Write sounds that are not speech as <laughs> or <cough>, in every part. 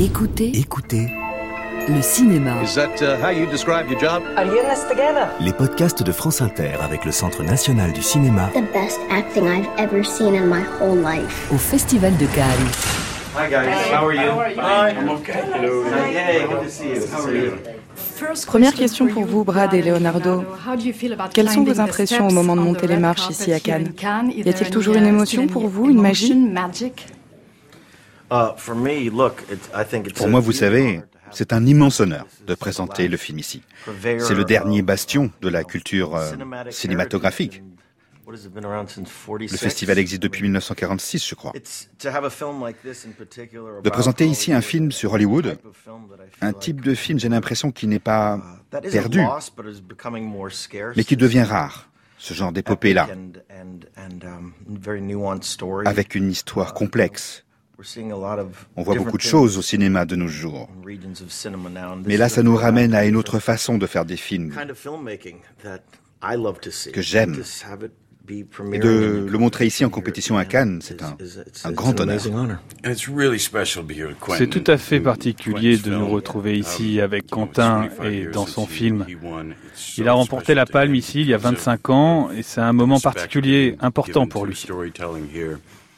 Écoutez, Écoutez le cinéma. Is that uh, how you describe your job? Are you in this together? les podcasts de France Inter avec le Centre national du cinéma the best acting I've ever seen in my whole life. Au Festival de Cannes. Hi guys, how are you? Hi, I'm okay. Hello. Hey, good to see you. How are you? Première question pour vous, Brad et Leonardo. Quelles sont vos impressions au moment de monter les marches ici à Cannes? Y a-t-il toujours une émotion pour vous, une magie? Pour a moi, vous savez, c'est un immense honneur de présenter le film ici. C'est le dernier bastion de la culture euh, cinématographique. heritage in- what has it been around since 46? Le festival existe depuis 1946, je crois. De présenter ici un film sur Hollywood, un type de film, j'ai l'impression, qui n'est pas uh, perdu, mais qui devient rare. Ce genre d'épopée-là, um, avec une histoire complexe. We're seeing a lot of On voit beaucoup de choses au cinéma de nos jours. Mais là, ça nous ramène à une autre façon de faire des films que j'aime. Et de le montrer ici en compétition à Cannes, c'est un, un grand an honneur. C'est tout à fait particulier de nous retrouver ici avec Quentin et dans son film. Il a remporté la palme ici il y a 25 ans et c'est un moment particulier, important pour lui.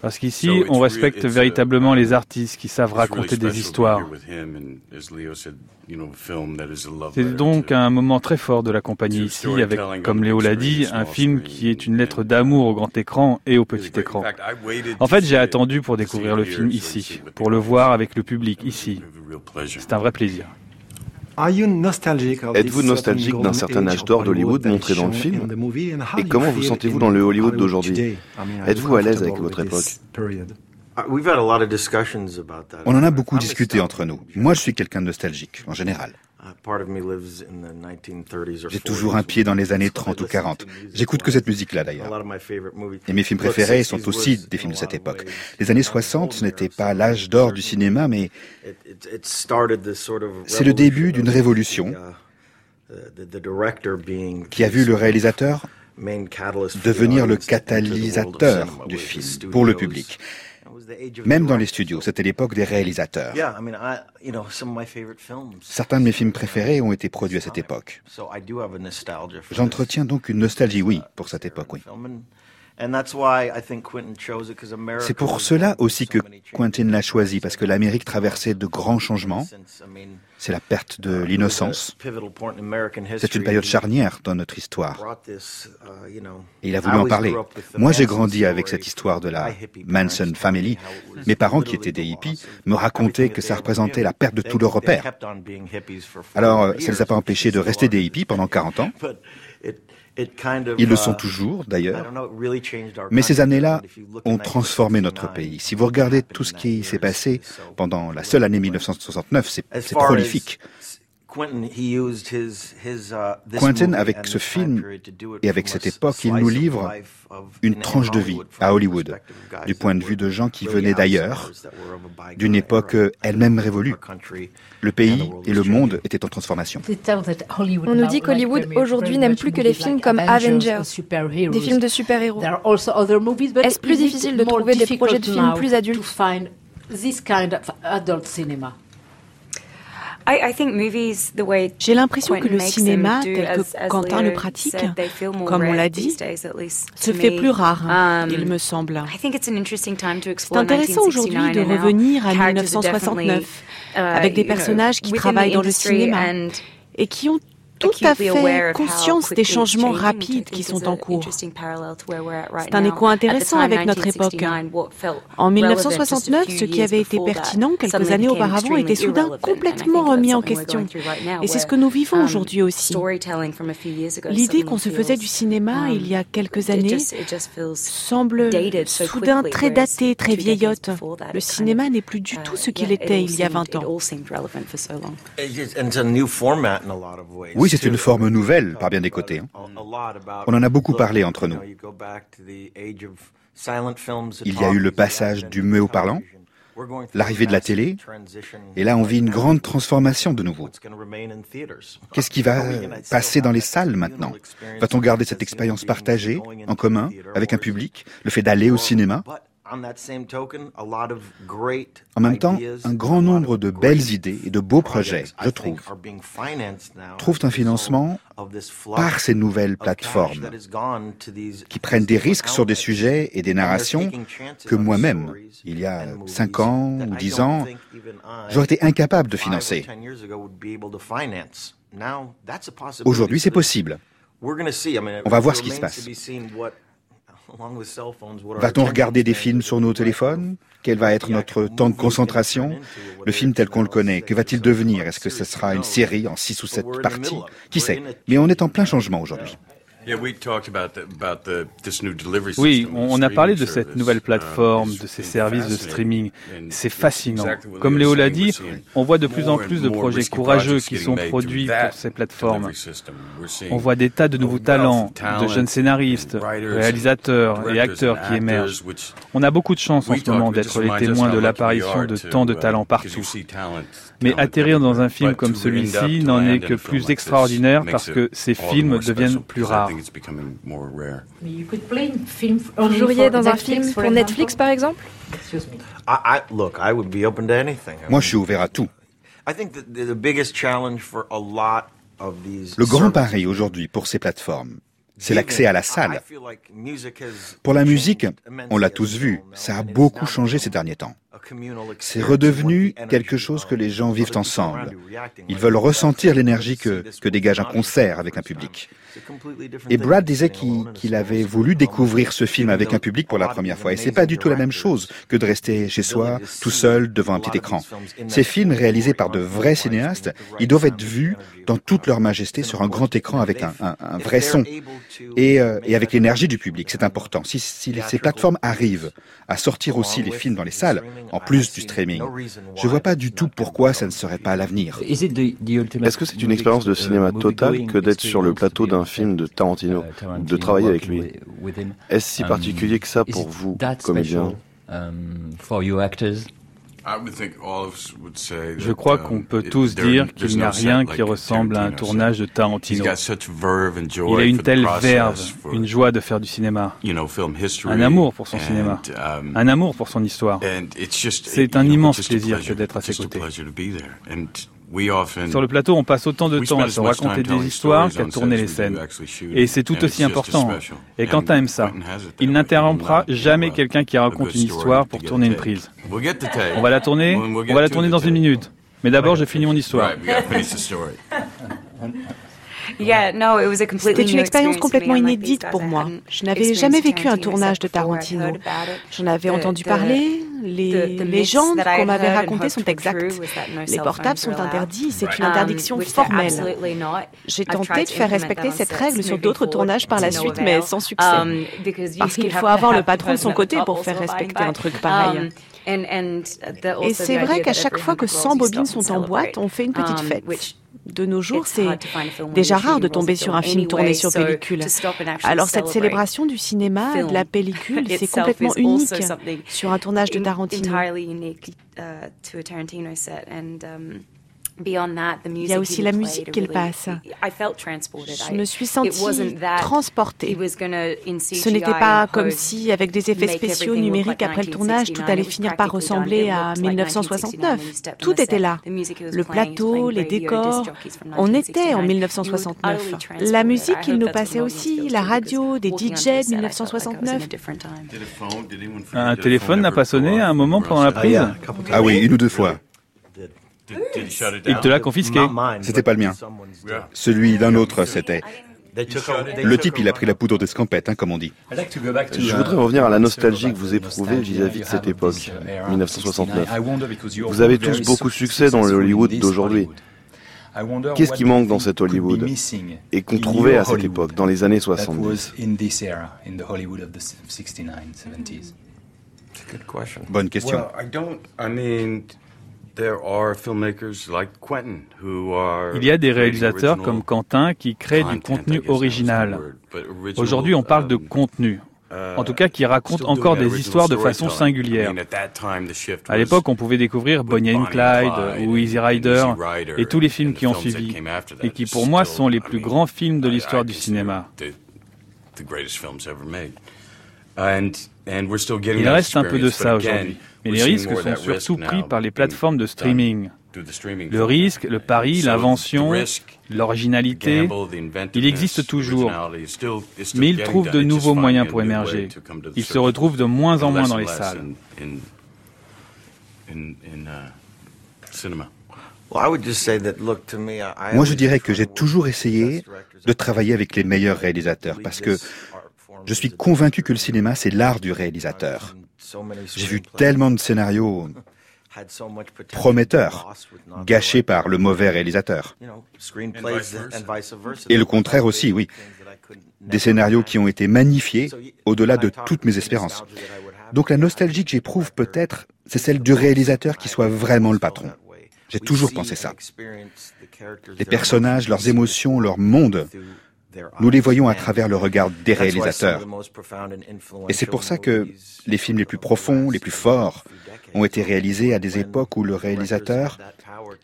Parce qu'ici, on respecte véritablement les artistes qui savent raconter des histoires. C'est donc un moment très fort de l'accompagner ici avec, comme Léo l'a dit, un film qui est une lettre d'amour au grand écran et au petit écran. En fait, j'ai attendu pour découvrir le film ici, pour le voir avec le public ici. C'est un vrai plaisir. Êtes-vous nostalgique d'un certain âge d'or d'Hollywood montré dans le film Et comment vous sentez-vous dans le Hollywood d'aujourd'hui Êtes-vous à l'aise avec votre époque Uh, We've had a lot of discussions about that. On en a beaucoup discuté entre nous. Moi, je suis quelqu'un de nostalgique, en général. Uh, part of me lives in the 1930s or J'ai toujours 40s. un pied dans les années So I 30 ou listen 40. to music J'écoute que cette musique-là, d'ailleurs. Et mes films préférés 60s sont aussi des films de cette époque. Les années a 60, ce n'était pas l'âge d'or du cinéma, mais it- it- it started this sort of C'est le début d'une révolution uh, being qui a vu le réalisateur devenir le cinema du film pour le public. Même dans les studios, c'était l'époque des réalisateurs. Yeah, I mean, I, you know, some of my favorite films. Certains de mes films préférés ont été produits à cette époque. So I do have a nostalgia for J'entretiens donc une nostalgie, oui, pour cette époque, oui. This film, and- and that's why I think Quentin chose it, 'cause America C'est pour cela aussi que. Quentin l'a choisi, parce que l'Amérique traversait de grands changements. C'est la perte de was l'innocence. C'est une période charnière dans notre histoire. uh, Et il a voulu en parler. Moi, j'ai grandi avec cette histoire de la Manson Family. Mes parents, qui étaient des hippies, me racontaient que ça représentait la perte de tous leurs repères. kept on being hippies for 40 Alors, euh, ça ne les a pas empêchés de rester des hippies pendant 40 ans. <laughs> Ils le uh, sont toujours, d'ailleurs. Mais ces années-là ont transformé notre 1969, pays. Si vous regardez tout ce qui s'est passé pendant la seule année different. 1969, c'est prolifique. Quentin, he used his, his, uh, avec and ce film et avec cette a époque, il slice nous of livre une in- tranche de vie Hollywood, à from the Hollywood, du point de vue de gens qui venaient d'ailleurs, d'une époque elle-même révolue. Le and the pays world et le monde étaient en transformation. On nous dit qu'Hollywood aujourd'hui n'aime plus que les films comme Avengers, des films de super-héros. Est-ce plus difficile de trouver des projets de films plus adultes? J'ai l'impression que le cinéma, tel que Quentin le pratique, comme on l'a dit, se fait plus rare, il me semble. C'est intéressant aujourd'hui de revenir à 1969, avec des personnages qui travaillent dans le cinéma et qui ont tout à fait conscience des changements rapides qui sont en cours. C'est un écho intéressant avec notre époque. En 1969, ce qui avait été pertinent quelques années auparavant était soudain complètement remis en question. Et c'est ce que nous vivons aujourd'hui aussi. L'idée qu'on se faisait du cinéma il y a quelques années semble soudain très datée, très vieillotte. Le cinéma n'est plus du tout ce qu'il était il y a 20 ans. And it's a new format in a lot of ways, Oui, c'est une forme nouvelle par bien des côtés. hein. On en a beaucoup parlé entre nous. Il y a eu le passage du muet au parlant, l'arrivée de la télé, et là on vit une grande transformation de nouveau. Qu'est-ce qui va passer dans les salles maintenant? Va-t-on garder cette expérience partagée, en commun, avec un public, le fait d'aller au cinéma? En même temps, un grand nombre de belles idées et de beaux projets, je trouve, trouvent un financement par ces nouvelles plateformes qui prennent des risques sur des sujets et des narrations que moi-même, il y a 5 ans ou 10 ans, j'aurais été incapable de financer. Aujourd'hui, c'est possible. On va voir ce qui se passe. Va-t-on regarder des films sur nos téléphones Quel va être notre temps de concentration Le film tel qu'on le connaît, que va-t-il devenir Est-ce que ce sera une série en six ou sept parties Qui sait Mais on est en plein changement aujourd'hui. Oui, on a parlé de cette nouvelle plateforme, de ces services de streaming. C'est fascinant. Comme Léo l'a dit, on voit de plus en plus de projets courageux qui sont produits pour ces plateformes. On voit des tas de nouveaux talents, de jeunes scénaristes, réalisateurs et acteurs qui émergent. On a beaucoup de chance en ce moment d'être les témoins de l'apparition de tant de uh, talents partout. Mais atterrir dans un film comme celui-ci n'en est que plus extraordinaire parce que ces films deviennent plus rares. Vous joueriez dans un film pour Netflix, par exemple? Moi, je suis ouvert à tout. Le grand pari aujourd'hui pour ces plateformes, c'est l'accès à la salle. Pour la musique, on l'a tous vu, ça a beaucoup changé ces derniers temps. C'est redevenu quelque chose que les gens vivent ensemble. Ils veulent ressentir l'énergie que, que dégage un concert avec un public. Et Brad disait qu'il avait voulu découvrir ce film avec un public pour la première fois. Et c'est pas du tout la même chose que de rester chez soi, tout seul, devant un petit écran. Ces films réalisés par de vrais cinéastes, ils doivent être vus dans toute leur majesté sur un grand écran avec un, vrai son et, euh, et avec l'énergie du public. C'est important. Si, si ces plateformes arrivent à sortir aussi les films dans les salles, plus du streaming, je vois pas du tout pourquoi ça ne serait pas l'avenir. Est-ce que c'est une expérience de cinéma totale que d'être sur le plateau d'un film de Tarantino, de travailler avec lui. Est-ce si particulier que ça pour vous, comédien je crois qu'on peut tous dire qu'il n'y a rien qui ressemble à un tournage de Tarantino. Il a une telle verve, une joie de faire du cinéma, un amour pour son cinéma, um, un amour pour son histoire. C'est un immense plaisir que d'être à ses côtés. Sur le plateau, on passe autant de temps à se raconter des histoires qu'à tourner les scènes. Et c'est tout aussi important. Et Quentin aime ça. Il n'interrompra jamais quelqu'un qui raconte une histoire pour tourner une prise. On va la tourner, on va la tourner dans une minute. Mais d'abord, je finis mon histoire. <laughs> C'était une expérience complètement inédite pour moi. Je n'avais jamais vécu un tournage de Tarantino. J'en avais entendu parler. Les légendes qu'on m'avait racontées sont exactes. Les portables sont interdits. C'est une um, interdiction formelle. J'ai tenté de faire respecter cette règle sur d'autres tournages par la suite, mais sans succès. Um, Parce qu'il faut avoir le patron de son côté pour faire respecter un truc pareil. Um, Et c'est vrai qu'à chaque fois que 100 bobines sont en boîte, on fait une petite fête. De nos jours, c'est déjà rare de tomber sur un film tourné sur pellicule. Alors cette célébration du cinéma, de la pellicule, <laughs> c'est complètement unique sur un tournage de Tarantino. Il y a aussi la musique qu'il passe. Je me suis sentie transportée. Ce n'était pas comme si, avec des effets spéciaux numériques après le tournage, tout allait finir par ressembler à 1969. Tout était là. Le plateau, les décors. On était en 1969. La musique, il nous passait aussi, la radio, des DJ de 1969. Un téléphone n'a pas sonné à un moment pendant la prise Ah oui, une ou deux fois. Il te l'a confisqué. C'était pas le mien. Celui d'un autre, c'était. Le type, il a pris la poudre d'escampette, hein, comme on dit. Je voudrais revenir à la nostalgie que vous éprouvez vis-à-vis de cette époque, 1969. Vous avez tous beaucoup de succès dans le Hollywood d'aujourd'hui. Qu'est-ce qui manque dans cet Hollywood et qu'on trouvait à cette époque, dans les années 70 Bonne question. Il y a des réalisateurs comme Quentin qui créent du contenu original. Aujourd'hui, on parle de um, contenu. En tout cas, qui raconte encore des histoires de façon singulière. À l'époque, on pouvait découvrir Bonnie and Clyde ou Easy Rider et tous les films qui ont suivi, et qui pour moi sont les plus grands films de l'histoire du cinéma. Il reste un peu de ça aujourd'hui, mais les risques sont surtout pris par les plateformes de streaming. Le risque, le pari, l'invention, l'originalité, il existe toujours, mais il trouve de nouveaux moyens pour émerger. Il se retrouve de moins en moins dans les salles. Moi, je dirais que j'ai toujours essayé de travailler avec les meilleurs réalisateurs parce que je suis convaincu que le cinéma, c'est l'art du réalisateur. J'ai vu tellement de scénarios prometteurs, gâchés par le mauvais réalisateur. Et le contraire aussi, oui. Des scénarios qui ont été magnifiés au-delà de toutes mes espérances. Donc la nostalgie que j'éprouve peut-être, c'est celle du réalisateur qui soit vraiment le patron. J'ai toujours pensé ça. Les personnages, leurs émotions, leur monde, nous les voyons à travers le regard des réalisateurs. Et c'est pour ça que les films les plus profonds, les plus forts, ont été réalisés à des époques où le réalisateur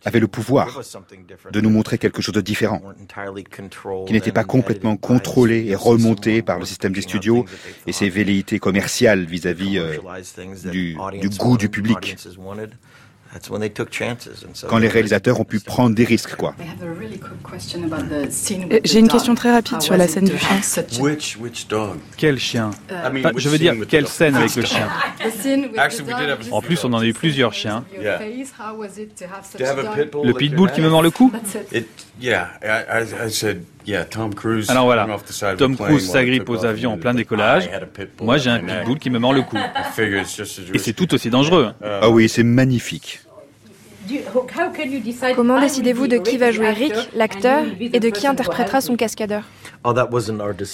avait le pouvoir de nous montrer quelque chose de différent, qui n'était pas complètement contrôlé et remonté par le système des studios et ses velléités commerciales vis-à-vis euh, du, du goût du public quand les réalisateurs ont pu prendre des risques, quoi. J'ai une question très rapide sur la scène du chien. Quel chien? Je veux dire, quelle scène avec le chien? En plus, on en a eu plusieurs chiens. Le pitbull qui me mord le cou? Alors voilà, Tom Cruise s'agrippe aux avions en plein décollage. Moi, j'ai un pitbull qui me mord le cou. <laughs> Et c'est tout aussi dangereux. Ah oui, c'est magnifique. Comment décidez-vous de qui va jouer Rick, l'acteur, et de qui interprétera son cascadeur oh,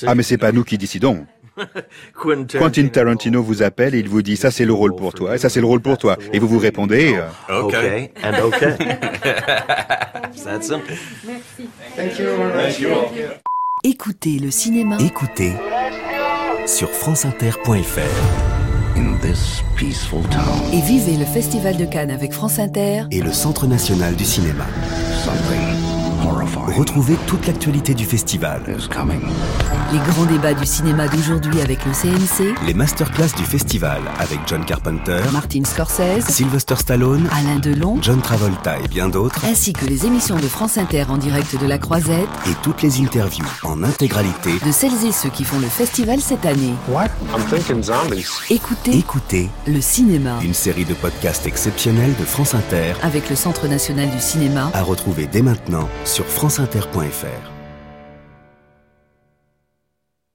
Ah mais c'est pas nous qui décidons. <laughs> Quentin Tarantino. Vous appelle et il vous dit ça c'est le rôle pour toi et ça c'est le rôle pour toi. Et vous vous répondez euh, OK. And OK. <laughs> <laughs> Écoutez le cinéma. Écoutez sur franceinter.fr. Et vivez le Festival de Cannes avec France Inter et le Centre national du cinéma. Retrouvez toute l'actualité du festival. Les grands débats du cinéma d'aujourd'hui avec le CNC. Les masterclass du festival avec John Carpenter, Martin Scorsese, Sylvester Stallone, Alain Delon, John Travolta et bien d'autres. Ainsi que les émissions de France Inter en direct de la Croisette. Et toutes les interviews en intégralité de celles et ceux qui font le festival cette année. What? I'm thinking zombies. Écoutez, écoutez le cinéma. Une série de podcasts exceptionnels de France Inter avec le Centre national du cinéma. À retrouver dès maintenant sur franceinter.fr.